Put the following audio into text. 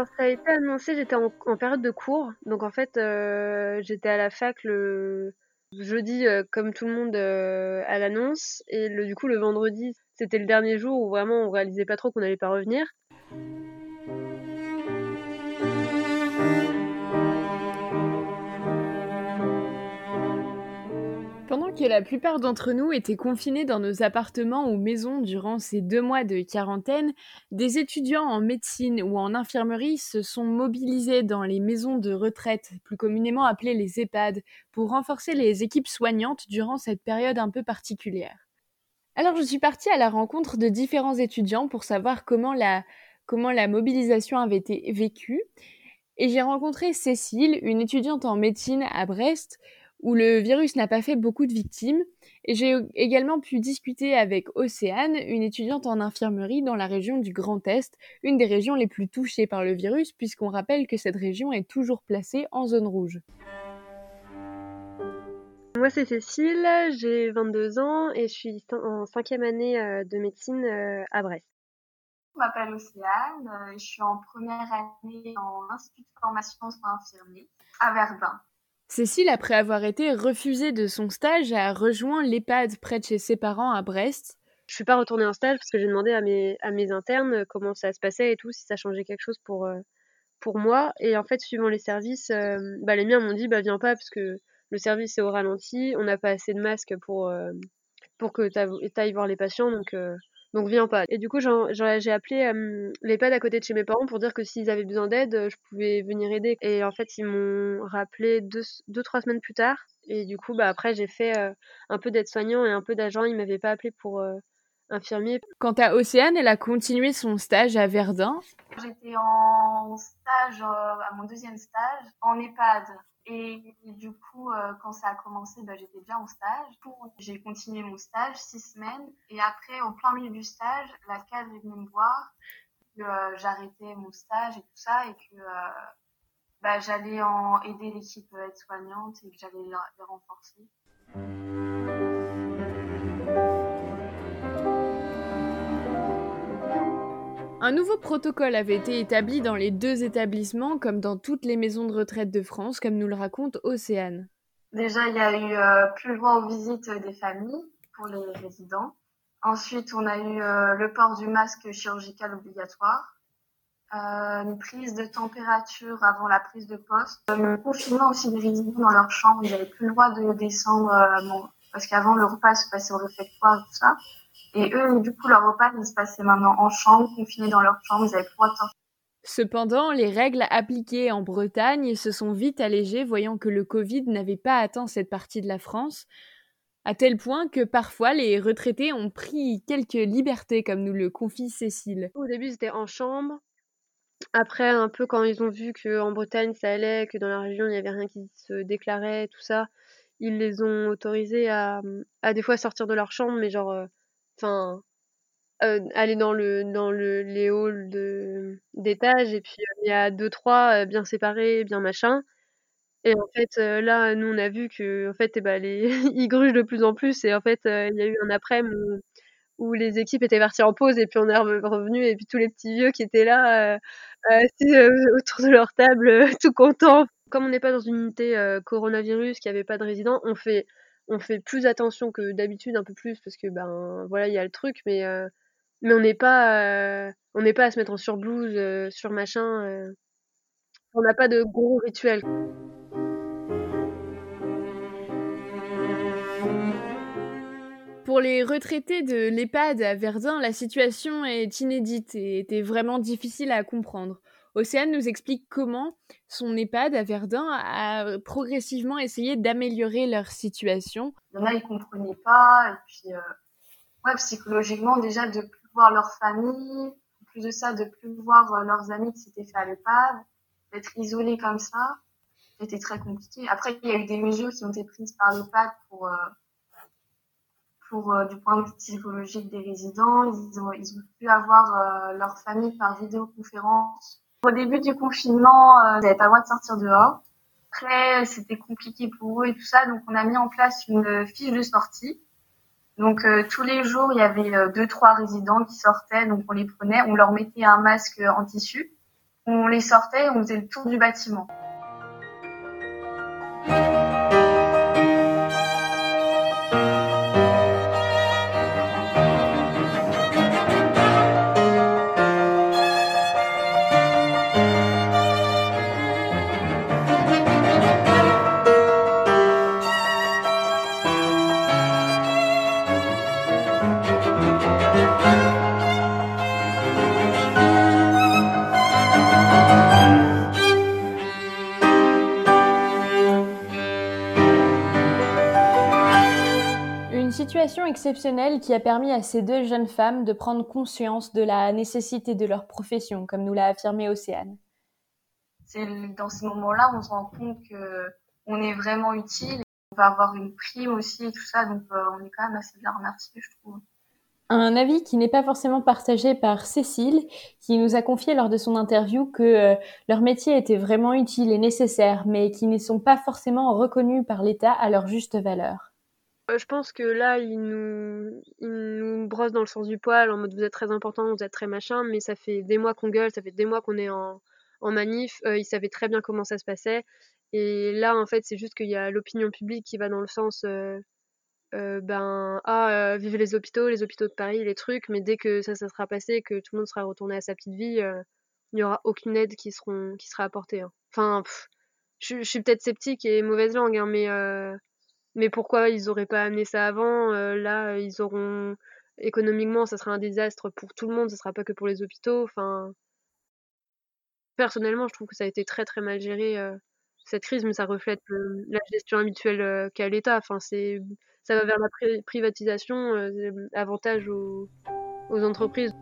Quand ça a été annoncé, j'étais en, période de cours. Donc en fait, euh, j'étais à la fac le jeudi, euh, comme tout le monde, euh, à l'annonce. Et du coup, le vendredi, c'était le dernier jour où vraiment on réalisait pas trop qu'on allait pas revenir. La plupart d'entre nous étaient confinés dans nos appartements ou maisons durant ces deux mois de quarantaine, des étudiants en médecine ou en infirmerie se sont mobilisés dans les maisons de retraite, plus communément appelées les EHPAD, pour renforcer les équipes soignantes durant cette période un peu particulière. Alors je suis partie à la rencontre de différents étudiants pour savoir comment la, comment la mobilisation avait été vécue. Et j'ai rencontré Cécile, une étudiante en médecine à Brest, où le virus n'a pas fait beaucoup de victimes. Et j'ai également pu discuter avec Océane, une étudiante en infirmerie dans la région du Grand Est, une des régions les plus touchées par le virus, puisqu'on rappelle que cette région est toujours placée en zone rouge. Moi, c'est Cécile, j'ai 22 ans et je suis en cinquième année euh, de médecine euh, à Brest. Je m'appelle Océane, euh, je suis en première année en institut de formation soins infirmiers à Verdun. Cécile, après avoir été refusée de son stage, a rejoint l'EHPAD près de chez ses parents à Brest. Je suis pas retournée en stage parce que j'ai demandé à mes, internes euh, comment ça se passait et tout, si ça changeait quelque chose pour, euh, pour moi. Et en fait, suivant les services, euh, bah, les miens m'ont dit bah viens pas parce que le service est au ralenti, on n'a pas assez de masques pour, pour que tu ailles voir les patients, donc viens pas. Et du coup, j'ai appelé euh, l'EHPAD à côté de chez mes parents pour dire que s'ils avaient besoin d'aide, je pouvais venir aider. Et en fait, ils m'ont rappelé deux, deux, trois semaines plus tard. Et du coup, bah après, j'ai fait euh, un peu d'aide-soignant et un peu d'agent. Ils m'avaient pas appelé pour euh, infirmier. Quant à Océane, elle a continué son stage à Verdun. J'étais en stage, à mon deuxième stage, en EHPAD. Et, du coup, euh, quand ça a commencé, bah, j'étais déjà en stage. J'ai continué mon stage six semaines. Et après, au plein milieu du stage, la cadre est venue me voir que euh, j'arrêtais mon stage et tout ça et que euh, bah, j'allais en aider l'équipe aide-soignante et que j'allais les renforcer. Un nouveau protocole avait été établi dans les deux établissements, comme dans toutes les maisons de retraite de France, comme nous le raconte Océane. Déjà, il y a eu euh, plus droit aux visites des familles pour les résidents. Ensuite, on a eu euh, le port du masque chirurgical obligatoire, euh, une prise de température avant la prise de poste, le confinement aussi des résidents dans leur chambre. Ils n'avaient plus le droit de descendre, parce qu'avant le repas se passait au réfectoire tout ça. Et eux, du coup, leur repas, ils se passaient maintenant en chambre, confinés dans leur chambre, ils avaient plus de Cependant, les règles appliquées en Bretagne se sont vite allégées, voyant que le Covid n'avait pas atteint cette partie de la France, à tel point que parfois les retraités ont pris quelques libertés, comme nous le confie Cécile. Au début, ils étaient en chambre. Après, un peu quand ils ont vu qu'en Bretagne ça allait, que dans la région il n'y avait rien qui se déclarait, tout ça, ils les ont autorisés à, à des fois sortir de leur chambre, mais genre euh, enfin euh, aller dans le dans le les halls de d'étage et puis euh, il y a deux trois euh, bien séparés bien machin. Et en fait là nous on a vu que en fait eh ben les ils grugent de plus en plus et en fait il y a eu un après où, où les équipes étaient parties en pause et puis on est revenu et puis tous les petits vieux qui étaient là assis autour de leur table tout contents. Comme on n'est pas dans une unité coronavirus qui avait pas de résidents on fait on fait plus attention que d'habitude, un peu plus, parce que ben voilà, il y a le truc, mais euh, mais on n'est pas euh, on n'est pas à se mettre en surblouse, euh, sur machin. on n'a pas de gros rituels. Pour les retraités de l'EHPAD à Verdun, la situation est inédite et était vraiment difficile à comprendre. Océane nous explique comment son EHPAD à Verdun a progressivement essayé d'améliorer leur situation. Il y en a, ils comprenaient pas, et puis, euh, ouais, psychologiquement, déjà, de plus voir leur famille, en plus de ça, de plus voir euh, leurs amis qui s'étaient fait à l'EHPAD, d'être isolés comme ça, c'était très compliqué. Après, il y a eu des mesures qui ont été prises par l'EHPAD pour, euh, pour du point de vue psychologique des résidents. Ils ont pu avoir leur famille par vidéoconférence au début du confinement, euh, ils n'avaient pas le droit de sortir dehors. Après, c'était compliqué pour eux et tout ça, donc on a mis en place une fiche de sortie. Donc euh, tous les jours, il y avait euh, deux trois résidents qui sortaient, donc on les prenait, on leur mettait un masque en tissu. on les sortait on faisait le tour du bâtiment. Situation exceptionnelle qui a permis à ces deux jeunes femmes de prendre conscience de la nécessité de leur profession, comme nous l'a affirmé Océane. C'est dans ces moments-là, on se rend compte que on est vraiment utile. On va avoir une prime aussi et tout ça, donc euh, on est quand même assez bien remerciés, je trouve. Un avis qui n'est pas forcément partagé par Cécile, qui nous a confié lors de son interview que euh, leur métier était vraiment utile et nécessaire, mais qui ne sont pas forcément reconnus par l'État à leur juste valeur. Euh, je pense que là, il nous, il nous brosse dans le sens du poil en mode vous êtes très important, vous êtes très machin, mais ça fait des mois qu'on gueule, ça fait des mois qu'on est en, en manif. Euh, ils savaient très bien comment ça se passait. Et là, en fait, c'est juste qu'il y a l'opinion publique qui va dans le sens euh, ben, ah, vive les hôpitaux, les hôpitaux de Paris, les trucs, mais dès que ça, ça sera passé, que tout le monde sera retourné à sa petite vie, il n'y aura aucune aide qui, seront, qui sera apportée. Hein. Enfin, je, suis peut-être sceptique et mauvaise langue, hein, mais mais pourquoi ils auraient pas amené ça avant euh, Là, ils auront économiquement, ça sera un désastre pour tout le monde, ça sera pas que pour les hôpitaux. Enfin, personnellement, je trouve que ça a été très très mal géré euh, cette crise, mais ça reflète euh, la gestion habituelle qu'a l'État. Enfin, c'est ça va vers la privatisation, avantage aux, aux entreprises.